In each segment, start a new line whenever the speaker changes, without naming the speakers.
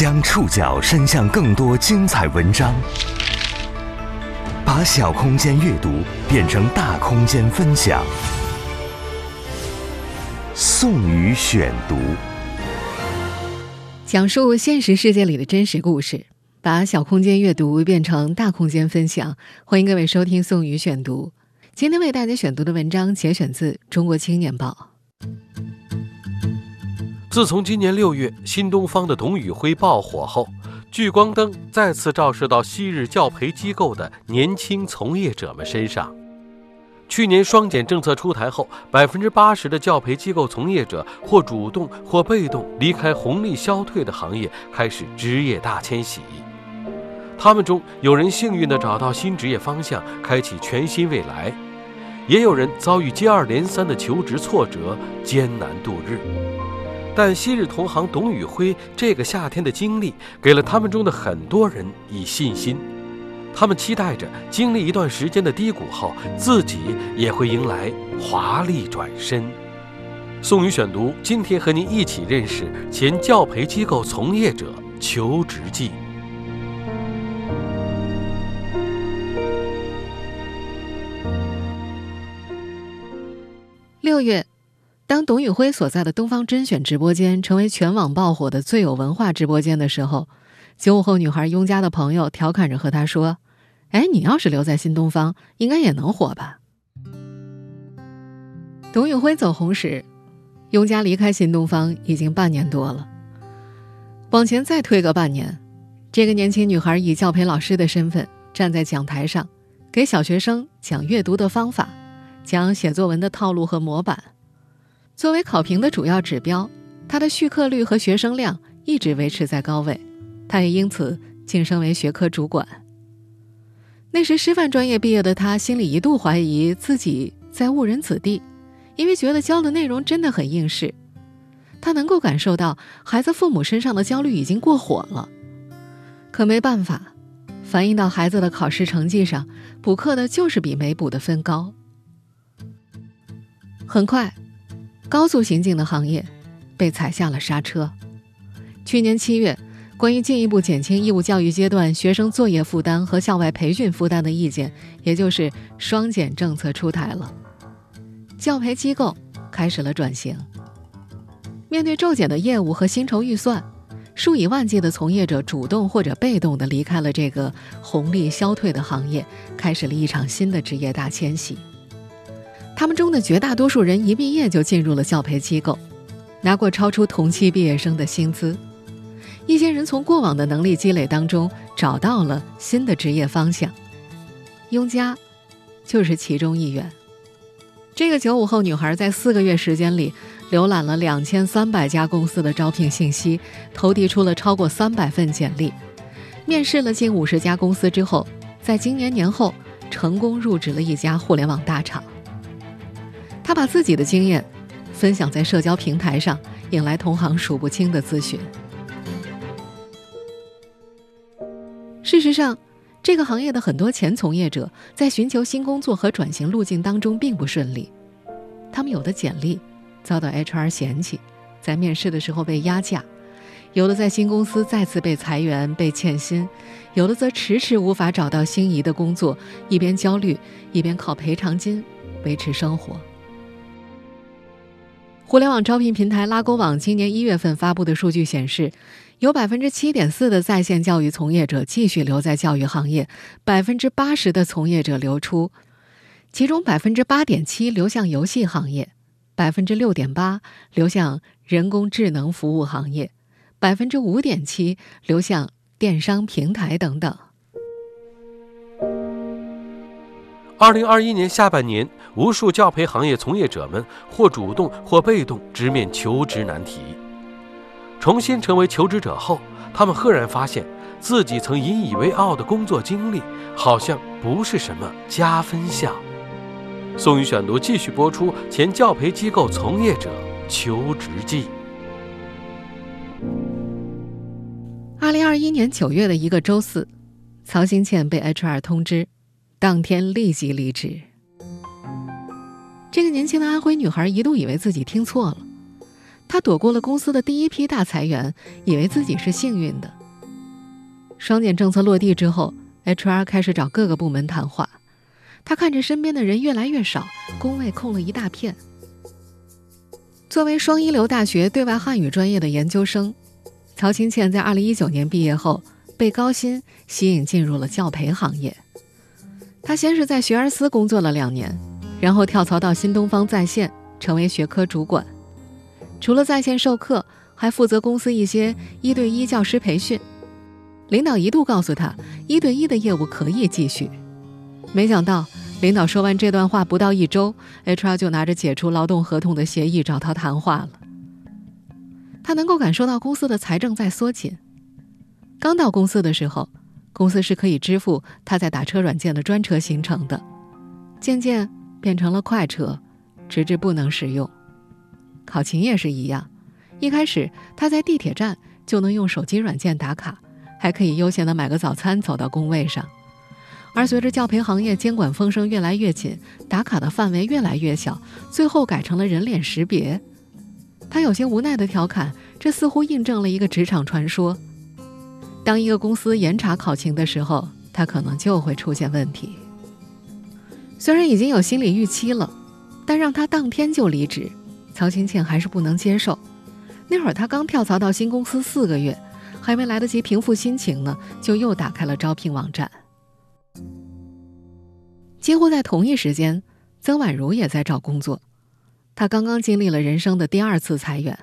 将触角伸向更多精彩文章，把小空间阅读变成大空间分享。宋宇选读，
讲述现实世界里的真实故事，把小空间阅读变成大空间分享。欢迎各位收听宋宇选读。今天为大家选读的文章节选自《中国青年报》。
自从今年六月新东方的董宇辉爆火后，聚光灯再次照射到昔日教培机构的年轻从业者们身上。去年双减政策出台后，百分之八十的教培机构从业者或主动或被动离开红利消退的行业，开始职业大迁徙。他们中有人幸运地找到新职业方向，开启全新未来；也有人遭遇接二连三的求职挫折，艰难度日。但昔日同行董宇辉这个夏天的经历，给了他们中的很多人以信心。他们期待着经历一段时间的低谷后，自己也会迎来华丽转身。宋宇选读，今天和您一起认识前教培机构从业者求职记。
六月。当董宇辉所在的东方甄选直播间成为全网爆火的最有文化直播间的时候，九五后女孩雍佳的朋友调侃着和他说：“哎，你要是留在新东方，应该也能火吧？”董宇辉走红时，雍佳离开新东方已经半年多了。往前再推个半年，这个年轻女孩以教培老师的身份站在讲台上，给小学生讲阅读的方法，讲写作文的套路和模板。作为考评的主要指标，他的续课率和学生量一直维持在高位，他也因此晋升为学科主管。那时师范专业毕业的他，心里一度怀疑自己在误人子弟，因为觉得教的内容真的很应试。他能够感受到孩子父母身上的焦虑已经过火了，可没办法，反映到孩子的考试成绩上，补课的就是比没补的分高。很快。高速行进的行业被踩下了刹车。去年七月，关于进一步减轻义务教育阶段学生作业负担和校外培训负担的意见，也就是双减政策出台了，教培机构开始了转型。面对骤减的业务和薪酬预算，数以万计的从业者主动或者被动地离开了这个红利消退的行业，开始了一场新的职业大迁徙。他们中的绝大多数人一毕业就进入了教培机构，拿过超出同期毕业生的薪资。一些人从过往的能力积累当中找到了新的职业方向，雍佳就是其中一员。这个九五后女孩在四个月时间里浏览了两千三百家公司的招聘信息，投递出了超过三百份简历，面试了近五十家公司之后，在今年年后成功入职了一家互联网大厂。他把自己的经验分享在社交平台上，引来同行数不清的咨询。事实上，这个行业的很多前从业者在寻求新工作和转型路径当中并不顺利。他们有的简历遭到 HR 嫌弃，在面试的时候被压价；有的在新公司再次被裁员、被欠薪；有的则迟迟无法找到心仪的工作，一边焦虑，一边靠赔偿金维持生活。互联网招聘平台拉勾网今年一月份发布的数据显示，有百分之七点四的在线教育从业者继续留在教育行业，百分之八十的从业者流出，其中百分之八点七流向游戏行业，百分之六点八流向人工智能服务行业，百分之五点七流向电商平台等等。
二零二一年下半年，无数教培行业从业者们或主动或被动直面求职难题。重新成为求职者后，他们赫然发现自己曾引以为傲的工作经历，好像不是什么加分项。宋宇选读继续播出前教培机构从业者求职记。
二零二一年九月的一个周四，曹新倩被 HR 通知。当天立即离职。这个年轻的安徽女孩一度以为自己听错了，她躲过了公司的第一批大裁员，以为自己是幸运的。双减政策落地之后，HR 开始找各个部门谈话。她看着身边的人越来越少，工位空了一大片。作为双一流大学对外汉语专业的研究生，曹清倩在2019年毕业后被高薪吸引进入了教培行业。他先是在学而思工作了两年，然后跳槽到新东方在线，成为学科主管。除了在线授课，还负责公司一些一对一教师培训。领导一度告诉他，一对一的业务可以继续。没想到，领导说完这段话不到一周，HR 就拿着解除劳动合同的协议找他谈话了。他能够感受到公司的财政在缩紧。刚到公司的时候，公司是可以支付他在打车软件的专车行程的，渐渐变成了快车，直至不能使用。考勤也是一样，一开始他在地铁站就能用手机软件打卡，还可以悠闲的买个早餐走到工位上。而随着教培行业监管风声越来越紧，打卡的范围越来越小，最后改成了人脸识别。他有些无奈的调侃：“这似乎印证了一个职场传说：当一个公司严查考勤的时候，他可能就会出现问题。”虽然已经有心理预期了，但让他当天就离职。曹清倩还是不能接受。那会儿她刚跳槽到新公司四个月，还没来得及平复心情呢，就又打开了招聘网站。几乎在同一时间，曾婉如也在找工作。她刚刚经历了人生的第二次裁员。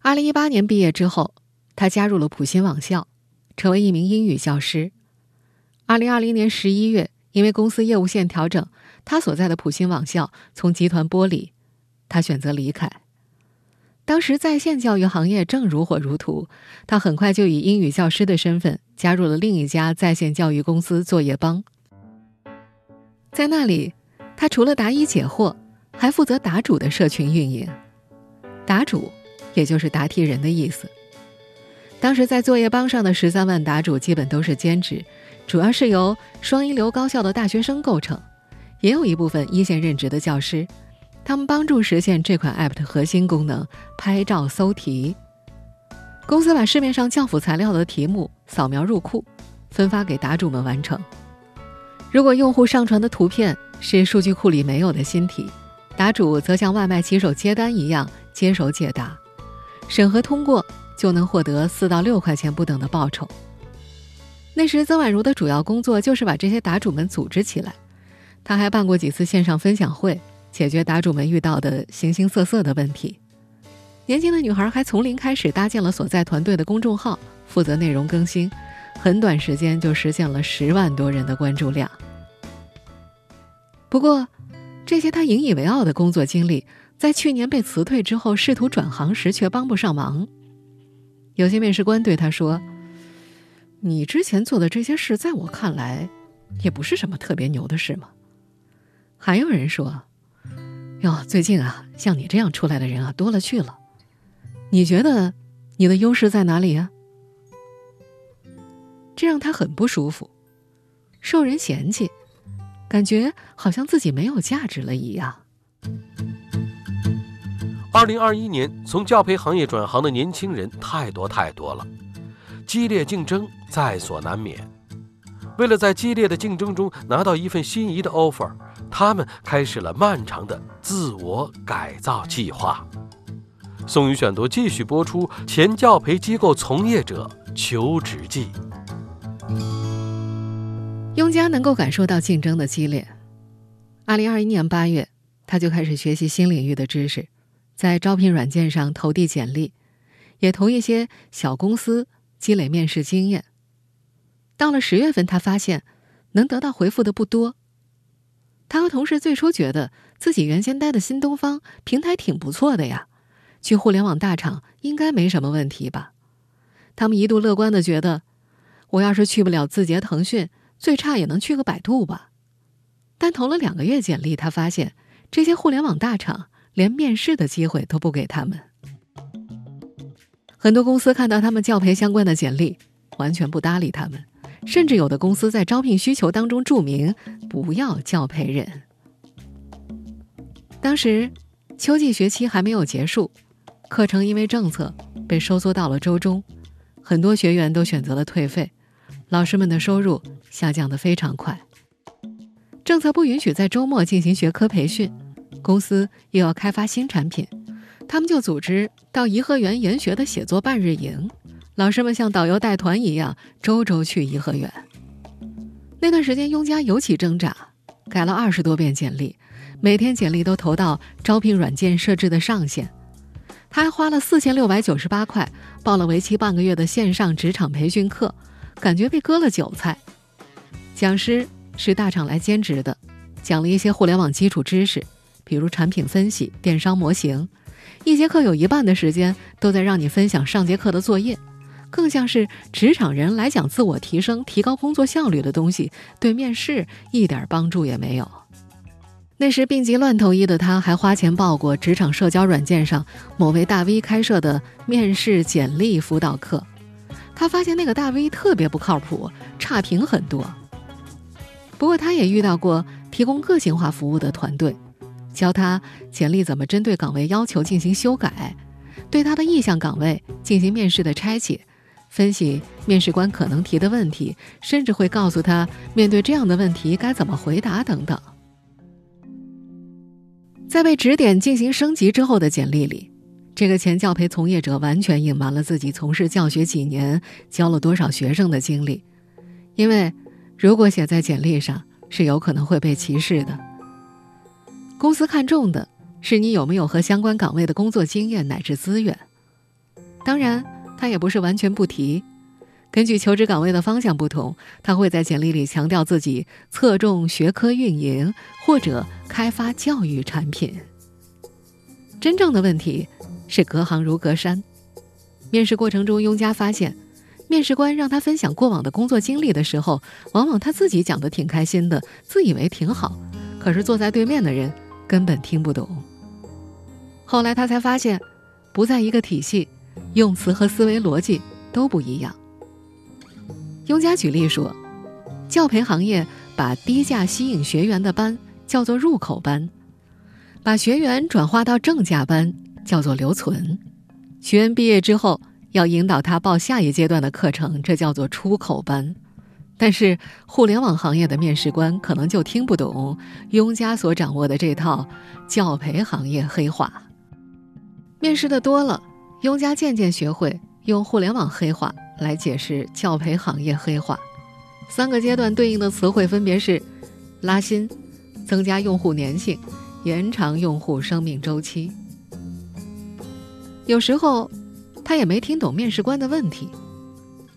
二零一八年毕业之后，他加入了普新网校，成为一名英语教师。二零二零年十一月，因为公司业务线调整，他所在的普新网校从集团剥离。他选择离开。当时在线教育行业正如火如荼，他很快就以英语教师的身份加入了另一家在线教育公司作业帮。在那里，他除了答疑解惑，还负责答主的社群运营。答主，也就是答题人的意思。当时在作业帮上的十三万答主基本都是兼职，主要是由双一流高校的大学生构成，也有一部分一线任职的教师。他们帮助实现这款 App 的核心功能——拍照搜题。公司把市面上教辅材料的题目扫描入库，分发给答主们完成。如果用户上传的图片是数据库里没有的新题，答主则像外卖骑手接单一样接手解答，审核通过就能获得四到六块钱不等的报酬。那时，曾婉如的主要工作就是把这些答主们组织起来。他还办过几次线上分享会。解决答主们遇到的形形色色的问题。年轻的女孩还从零开始搭建了所在团队的公众号，负责内容更新，很短时间就实现了十万多人的关注量。不过，这些她引以为傲的工作经历，在去年被辞退之后，试图转行时却帮不上忙。有些面试官对他说：“你之前做的这些事，在我看来，也不是什么特别牛的事嘛。”还有人说。哟，最近啊，像你这样出来的人啊多了去了。你觉得你的优势在哪里啊？这让他很不舒服，受人嫌弃，感觉好像自己没有价值了一样。
二零二一年，从教培行业转行的年轻人太多太多了，激烈竞争在所难免。为了在激烈的竞争中拿到一份心仪的 offer。他们开始了漫长的自我改造计划。宋宇选读继续播出：前教培机构从业者求职记。
雍家能够感受到竞争的激烈。二零二一年八月，他就开始学习新领域的知识，在招聘软件上投递简历，也投一些小公司，积累面试经验。到了十月份，他发现能得到回复的不多。他和同事最初觉得自己原先待的新东方平台挺不错的呀，去互联网大厂应该没什么问题吧。他们一度乐观的觉得，我要是去不了字节、腾讯，最差也能去个百度吧。但投了两个月简历，他发现这些互联网大厂连面试的机会都不给他们。很多公司看到他们教培相关的简历，完全不搭理他们。甚至有的公司在招聘需求当中注明不要教培人。当时秋季学期还没有结束，课程因为政策被收缩到了周中，很多学员都选择了退费，老师们的收入下降得非常快。政策不允许在周末进行学科培训，公司又要开发新产品，他们就组织到颐和园研学的写作半日营，老师们像导游带团一样，周周去颐和园。那段时间，雍家尤其挣扎，改了二十多遍简历，每天简历都投到招聘软件设置的上限。他还花了四千六百九十八块报了为期半个月的线上职场培训课，感觉被割了韭菜。讲师是大厂来兼职的，讲了一些互联网基础知识，比如产品分析、电商模型。一节课有一半的时间都在让你分享上节课的作业。更像是职场人来讲自我提升、提高工作效率的东西，对面试一点帮助也没有。那时病急乱投医的他，还花钱报过职场社交软件上某位大 V 开设的面试简历辅导课。他发现那个大 V 特别不靠谱，差评很多。不过他也遇到过提供个性化服务的团队，教他简历怎么针对岗位要求进行修改，对他的意向岗位进行面试的拆解。分析面试官可能提的问题，甚至会告诉他面对这样的问题该怎么回答等等。在被指点进行升级之后的简历里，这个前教培从业者完全隐瞒了自己从事教学几年、教了多少学生的经历，因为如果写在简历上，是有可能会被歧视的。公司看重的是你有没有和相关岗位的工作经验乃至资源，当然。他也不是完全不提，根据求职岗位的方向不同，他会在简历里强调自己侧重学科运营或者开发教育产品。真正的问题是隔行如隔山。面试过程中，雍家发现，面试官让他分享过往的工作经历的时候，往往他自己讲的挺开心的，自以为挺好，可是坐在对面的人根本听不懂。后来他才发现，不在一个体系。用词和思维逻辑都不一样。雍家举例说，教培行业把低价吸引学员的班叫做入口班，把学员转化到正价班叫做留存，学员毕业之后要引导他报下一阶段的课程，这叫做出口班。但是互联网行业的面试官可能就听不懂雍家所掌握的这套教培行业黑话。面试的多了。雍家渐渐学会用互联网黑话来解释教培行业黑话，三个阶段对应的词汇分别是：拉新、增加用户粘性、延长用户生命周期。有时候他也没听懂面试官的问题，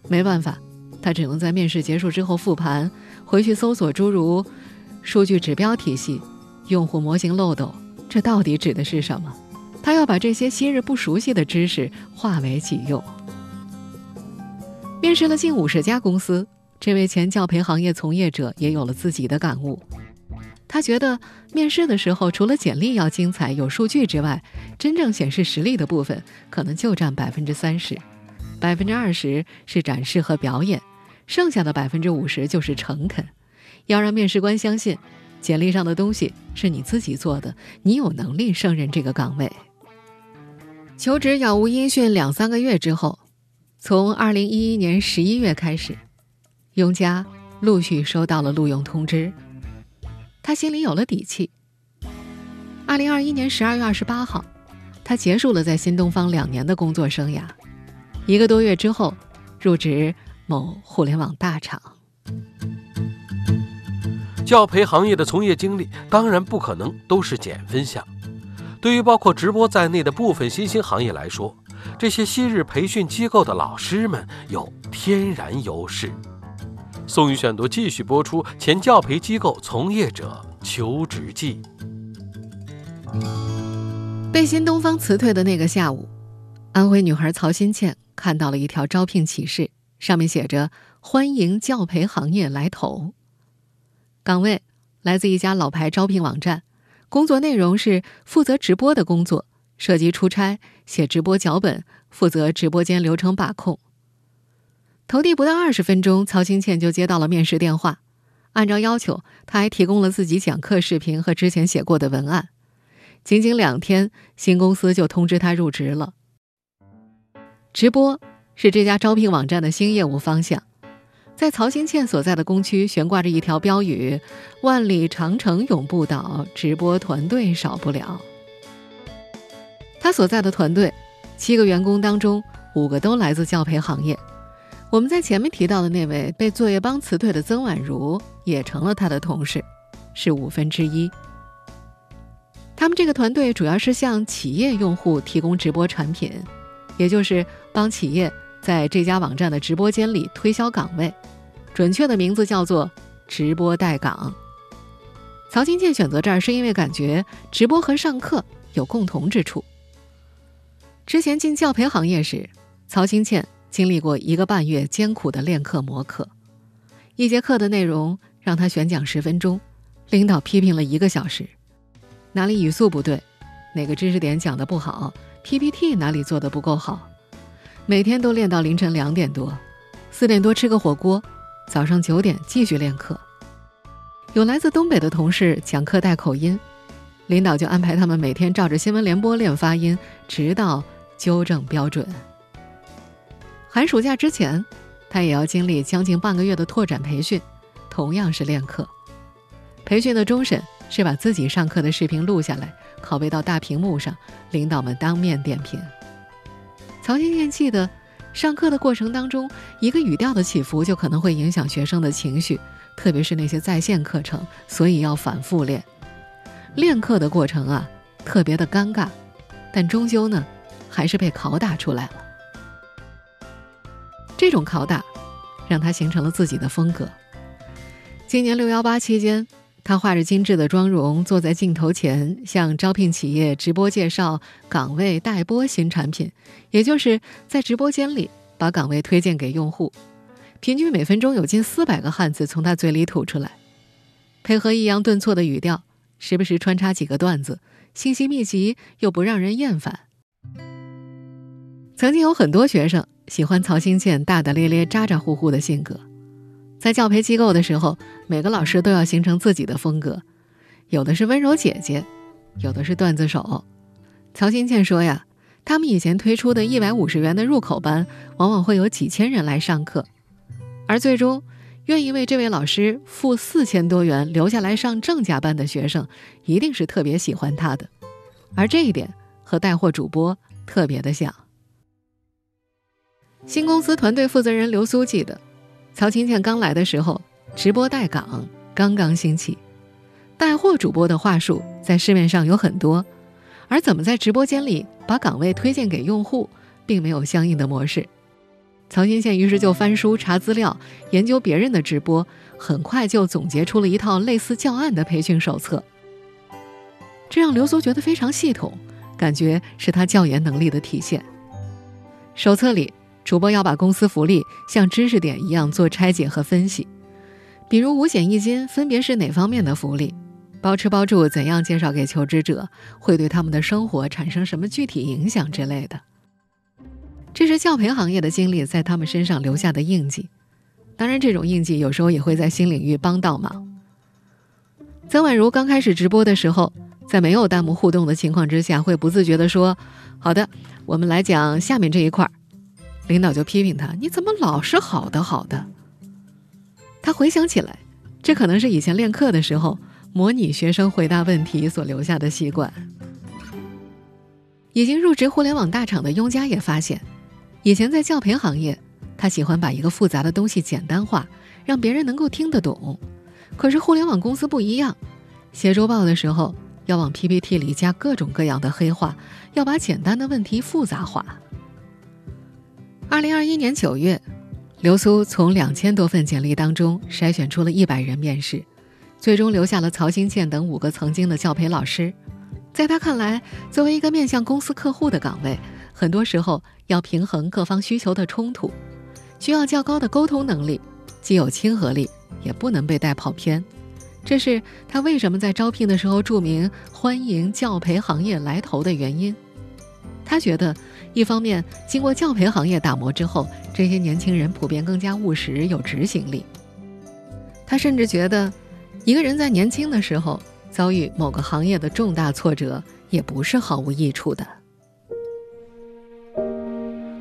没办法，他只能在面试结束之后复盘，回去搜索诸如数据指标体系、用户模型漏斗，这到底指的是什么？他要把这些昔日不熟悉的知识化为己用。面试了近五十家公司，这位前教培行业从业者也有了自己的感悟。他觉得面试的时候，除了简历要精彩、有数据之外，真正显示实力的部分可能就占百分之三十，百分之二十是展示和表演，剩下的百分之五十就是诚恳。要让面试官相信，简历上的东西是你自己做的，你有能力胜任这个岗位。求职杳无音讯两三个月之后，从二零一一年十一月开始，雍家陆续收到了录用通知，他心里有了底气。二零二一年十二月二十八号，他结束了在新东方两年的工作生涯，一个多月之后，入职某互联网大厂。
教培行业的从业经历，当然不可能都是减分项。对于包括直播在内的部分新兴行业来说，这些昔日培训机构的老师们有天然优势。宋宇选读继续播出前教培机构从业者求职记。
被新东方辞退的那个下午，安徽女孩曹新倩看到了一条招聘启事，上面写着“欢迎教培行业来投”，岗位来自一家老牌招聘网站。工作内容是负责直播的工作，涉及出差、写直播脚本、负责直播间流程把控。投递不到二十分钟，曹清倩就接到了面试电话。按照要求，她还提供了自己讲课视频和之前写过的文案。仅仅两天，新公司就通知她入职了。直播是这家招聘网站的新业务方向。在曹新倩所在的工区悬挂着一条标语：“万里长城永不倒，直播团队少不了。”他所在的团队，七个员工当中五个都来自教培行业。我们在前面提到的那位被作业帮辞退的曾婉如，也成了他的同事，是五分之一。他们这个团队主要是向企业用户提供直播产品，也就是帮企业。在这家网站的直播间里推销岗位，准确的名字叫做“直播带岗”。曹金倩选择这儿是因为感觉直播和上课有共同之处。之前进教培行业时，曹金倩经历过一个半月艰苦的练课磨课，一节课的内容让他选讲十分钟，领导批评了一个小时，哪里语速不对，哪个知识点讲的不好，PPT 哪里做的不够好。每天都练到凌晨两点多，四点多吃个火锅，早上九点继续练课。有来自东北的同事讲课带口音，领导就安排他们每天照着新闻联播练发音，直到纠正标准。寒暑假之前，他也要经历将近半个月的拓展培训，同样是练课。培训的终审是把自己上课的视频录下来，拷贝到大屏幕上，领导们当面点评。曹金燕记得，上课的过程当中，一个语调的起伏就可能会影响学生的情绪，特别是那些在线课程，所以要反复练。练课的过程啊，特别的尴尬，但终究呢，还是被拷打出来了。这种拷打，让他形成了自己的风格。今年六幺八期间。他画着精致的妆容，坐在镜头前，向招聘企业直播介绍岗位待播新产品，也就是在直播间里把岗位推荐给用户。平均每分钟有近四百个汉字从他嘴里吐出来，配合抑扬顿挫的语调，时不时穿插几个段子，信息密集又不让人厌烦。曾经有很多学生喜欢曹新建大大咧咧、咋咋呼呼的性格。在教培机构的时候，每个老师都要形成自己的风格，有的是温柔姐姐，有的是段子手。曹新倩说呀，他们以前推出的一百五十元的入口班，往往会有几千人来上课，而最终愿意为这位老师付四千多元留下来上正价班的学生，一定是特别喜欢他的。而这一点和带货主播特别的像。新公司团队负责人刘苏记得。曹琴倩刚来的时候，直播带岗刚刚兴起，带货主播的话术在市面上有很多，而怎么在直播间里把岗位推荐给用户，并没有相应的模式。曹琴倩于是就翻书查资料，研究别人的直播，很快就总结出了一套类似教案的培训手册。这让刘苏觉得非常系统，感觉是他教研能力的体现。手册里。主播要把公司福利像知识点一样做拆解和分析，比如五险一金分别是哪方面的福利，包吃包住怎样介绍给求职者，会对他们的生活产生什么具体影响之类的。这是教培行业的经历在他们身上留下的印记，当然，这种印记有时候也会在新领域帮到忙。曾婉如刚开始直播的时候，在没有弹幕互动的情况之下，会不自觉地说：“好的，我们来讲下面这一块儿。”领导就批评他：“你怎么老是好的好的？”他回想起来，这可能是以前练课的时候模拟学生回答问题所留下的习惯。已经入职互联网大厂的雍佳也发现，以前在教培行业，他喜欢把一个复杂的东西简单化，让别人能够听得懂。可是互联网公司不一样，写周报的时候要往 PPT 里加各种各样的黑话，要把简单的问题复杂化。二零二一年九月，刘苏从两千多份简历当中筛选出了一百人面试，最终留下了曹新倩等五个曾经的教培老师。在他看来，作为一个面向公司客户的岗位，很多时候要平衡各方需求的冲突，需要较高的沟通能力，既有亲和力，也不能被带跑偏。这是他为什么在招聘的时候注明欢迎教培行业来投的原因。他觉得。一方面，经过教培行业打磨之后，这些年轻人普遍更加务实、有执行力。他甚至觉得，一个人在年轻的时候遭遇某个行业的重大挫折，也不是毫无益处的。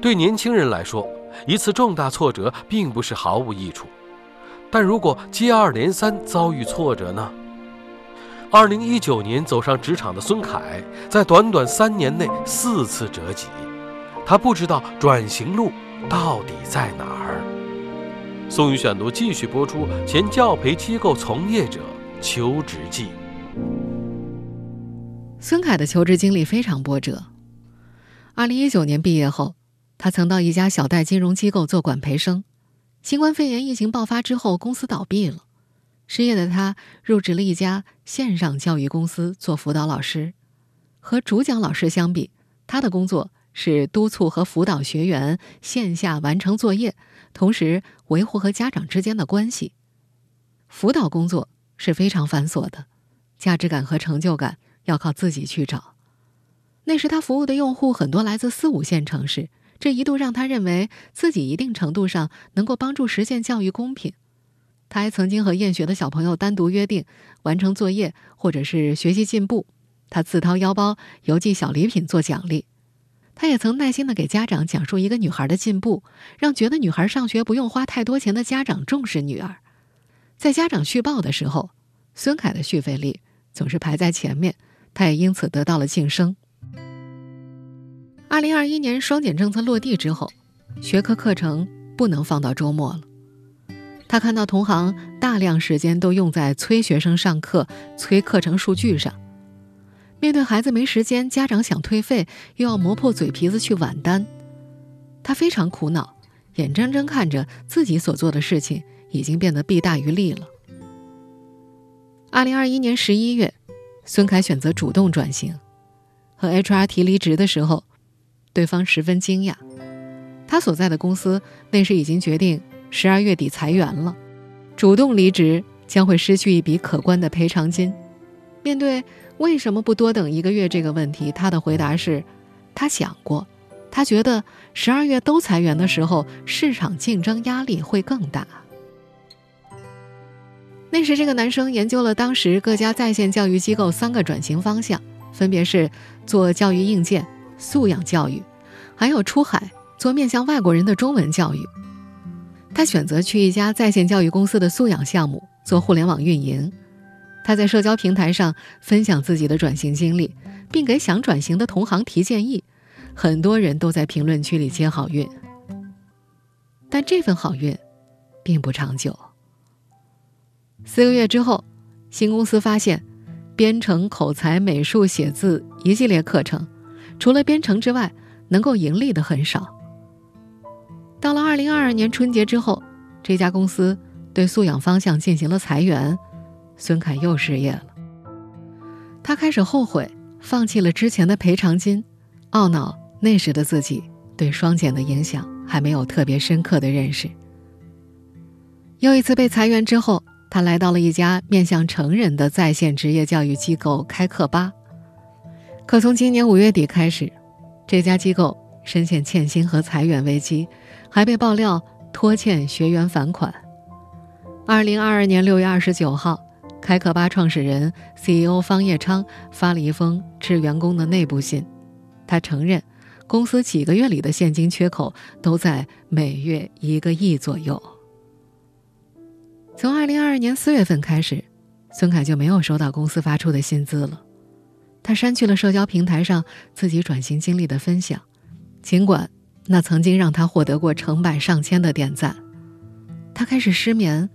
对年轻人来说，一次重大挫折并不是毫无益处。但如果接二连三遭遇挫折呢？二零一九年走上职场的孙凯，在短短三年内四次折戟，他不知道转型路到底在哪儿。宋宇选读继续播出：前教培机构从业者求职记。
孙凯的求职经历非常波折。二零一九年毕业后，他曾到一家小贷金融机构做管培生。新冠肺炎疫情爆发之后，公司倒闭了。失业的他入职了一家线上教育公司做辅导老师。和主讲老师相比，他的工作是督促和辅导学员线下完成作业，同时维护和家长之间的关系。辅导工作是非常繁琐的，价值感和成就感要靠自己去找。那时他服务的用户很多来自四五线城市，这一度让他认为自己一定程度上能够帮助实现教育公平。他还曾经和厌学的小朋友单独约定，完成作业或者是学习进步，他自掏腰包邮寄小礼品做奖励。他也曾耐心的给家长讲述一个女孩的进步，让觉得女孩上学不用花太多钱的家长重视女儿。在家长续报的时候，孙凯的续费率总是排在前面，他也因此得到了晋升。二零二一年双减政策落地之后，学科课程不能放到周末了。他看到同行大量时间都用在催学生上课、催课程数据上，面对孩子没时间，家长想退费又要磨破嘴皮子去挽单，他非常苦恼，眼睁睁看着自己所做的事情已经变得弊大于利了。二零二一年十一月，孙凯选择主动转型，和 HR 提离职的时候，对方十分惊讶，他所在的公司那时已经决定。十二月底裁员了，主动离职将会失去一笔可观的赔偿金。面对为什么不多等一个月这个问题，他的回答是：他想过，他觉得十二月都裁员的时候，市场竞争压力会更大。那时，这个男生研究了当时各家在线教育机构三个转型方向，分别是做教育硬件、素养教育，还有出海做面向外国人的中文教育。他选择去一家在线教育公司的素养项目做互联网运营。他在社交平台上分享自己的转型经历，并给想转型的同行提建议。很多人都在评论区里接好运，但这份好运并不长久。四个月之后，新公司发现，编程、口才、美术、写字一系列课程，除了编程之外，能够盈利的很少。到了二零二二年春节之后，这家公司对素养方向进行了裁员，孙凯又失业了。他开始后悔放弃了之前的赔偿金，懊恼那时的自己对双减的影响还没有特别深刻的认识。又一次被裁员之后，他来到了一家面向成人的在线职业教育机构开课吧。可从今年五月底开始，这家机构深陷欠薪和裁员危机。还被爆料拖欠学员返款。二零二二年六月二十九号，开课吧创始人 CEO 方叶昌发了一封致员工的内部信，他承认公司几个月里的现金缺口都在每月一个亿左右。从二零二二年四月份开始，孙凯就没有收到公司发出的薪资了，他删去了社交平台上自己转型经历的分享，尽管。那曾经让他获得过成百上千的点赞，他开始失眠，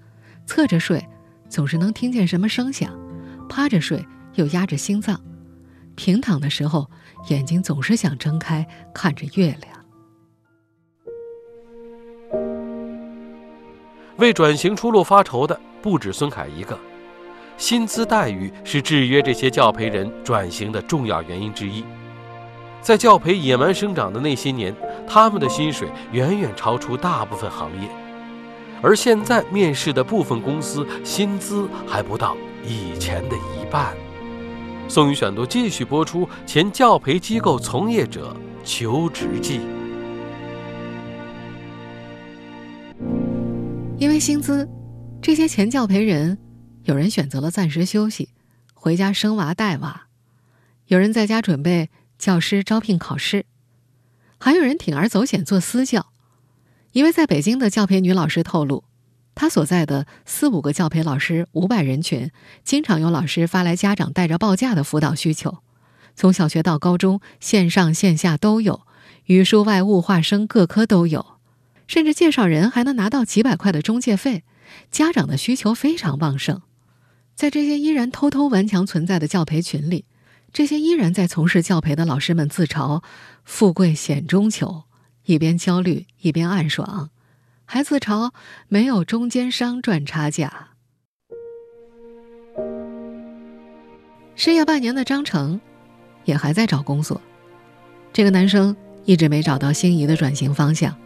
侧着睡，总是能听见什么声响；趴着睡又压着心脏；平躺的时候，眼睛总是想睁开看着月亮。
为转型出路发愁的不止孙凯一个，薪资待遇是制约这些教培人转型的重要原因之一。在教培野蛮生长的那些年，他们的薪水远远超出大部分行业，而现在面试的部分公司薪资还不到以前的一半。宋宇选读继续播出：前教培机构从业者求职记。
因为薪资，这些前教培人，有人选择了暂时休息，回家生娃带娃，有人在家准备。教师招聘考试，还有人铤而走险做私教。一位在北京的教培女老师透露，她所在的四五个教培老师五百人群，经常有老师发来家长带着报价的辅导需求，从小学到高中，线上线下都有，语数外物化生各科都有，甚至介绍人还能拿到几百块的中介费。家长的需求非常旺盛，在这些依然偷偷顽强存在的教培群里，这些依然在从事教培的老师们自嘲：“富贵险中求。”一边焦虑一边暗爽，还自嘲没有中间商赚差价。失业半年的张成，也还在找工作。这个男生一直没找到心仪的转型方向。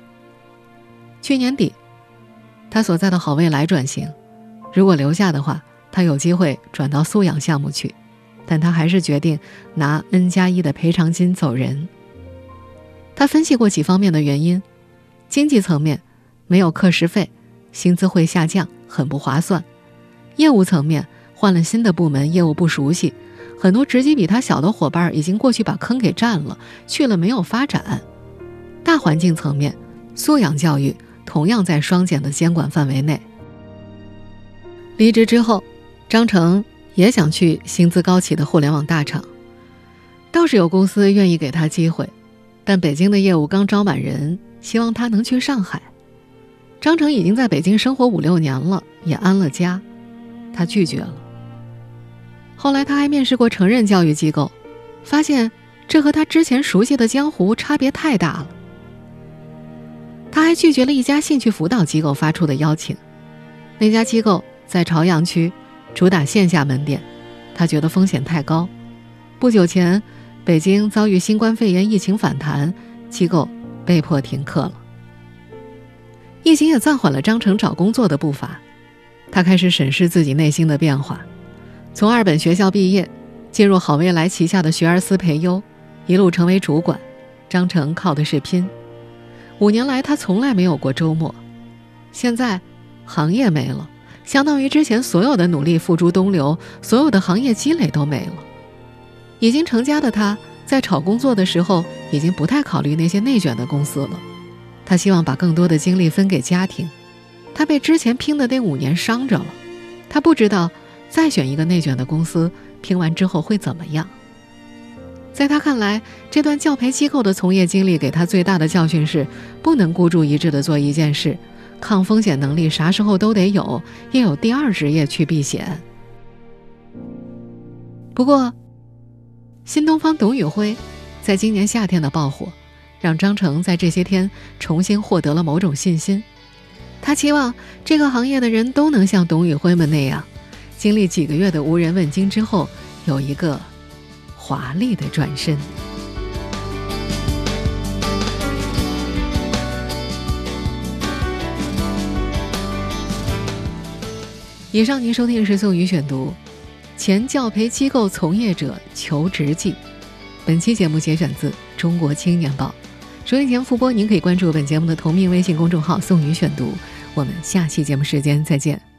去年底，他所在的好未来转型，如果留下的话，他有机会转到素养项目去，但他还是决定拿 N 加一的赔偿金走人。他分析过几方面的原因：经济层面，没有课时费，薪资会下降，很不划算；业务层面，换了新的部门，业务不熟悉，很多职级比他小的伙伴已经过去把坑给占了，去了没有发展；大环境层面，素养教育同样在双减的监管范围内。离职之后，张成也想去薪资高起的互联网大厂，倒是有公司愿意给他机会。但北京的业务刚招满人，希望他能去上海。张成已经在北京生活五六年了，也安了家，他拒绝了。后来他还面试过成人教育机构，发现这和他之前熟悉的江湖差别太大了。他还拒绝了一家兴趣辅导机构发出的邀请，那家机构在朝阳区，主打线下门店，他觉得风险太高。不久前。北京遭遇新冠肺炎疫情反弹，机构被迫停课了。疫情也暂缓了张成找工作的步伐，他开始审视自己内心的变化。从二本学校毕业，进入好未来旗下的学而思培优，一路成为主管。张成靠的是拼。五年来，他从来没有过周末。现在，行业没了，相当于之前所有的努力付诸东流，所有的行业积累都没了。已经成家的他，在找工作的时候，已经不太考虑那些内卷的公司了。他希望把更多的精力分给家庭。他被之前拼的那五年伤着了。他不知道再选一个内卷的公司，拼完之后会怎么样。在他看来，这段教培机构的从业经历给他最大的教训是：不能孤注一掷地做一件事，抗风险能力啥时候都得有，要有第二职业去避险。不过。新东方董宇辉，在今年夏天的爆火，让张成在这些天重新获得了某种信心。他期望这个行业的人都能像董宇辉们那样，经历几个月的无人问津之后，有一个华丽的转身。以上您收听的是宋宇选读。前教培机构从业者求职记，本期节目节选自《中国青年报》。收音前复播，您可以关注本节目的同名微信公众号“宋宇选读”。我们下期节目时间再见。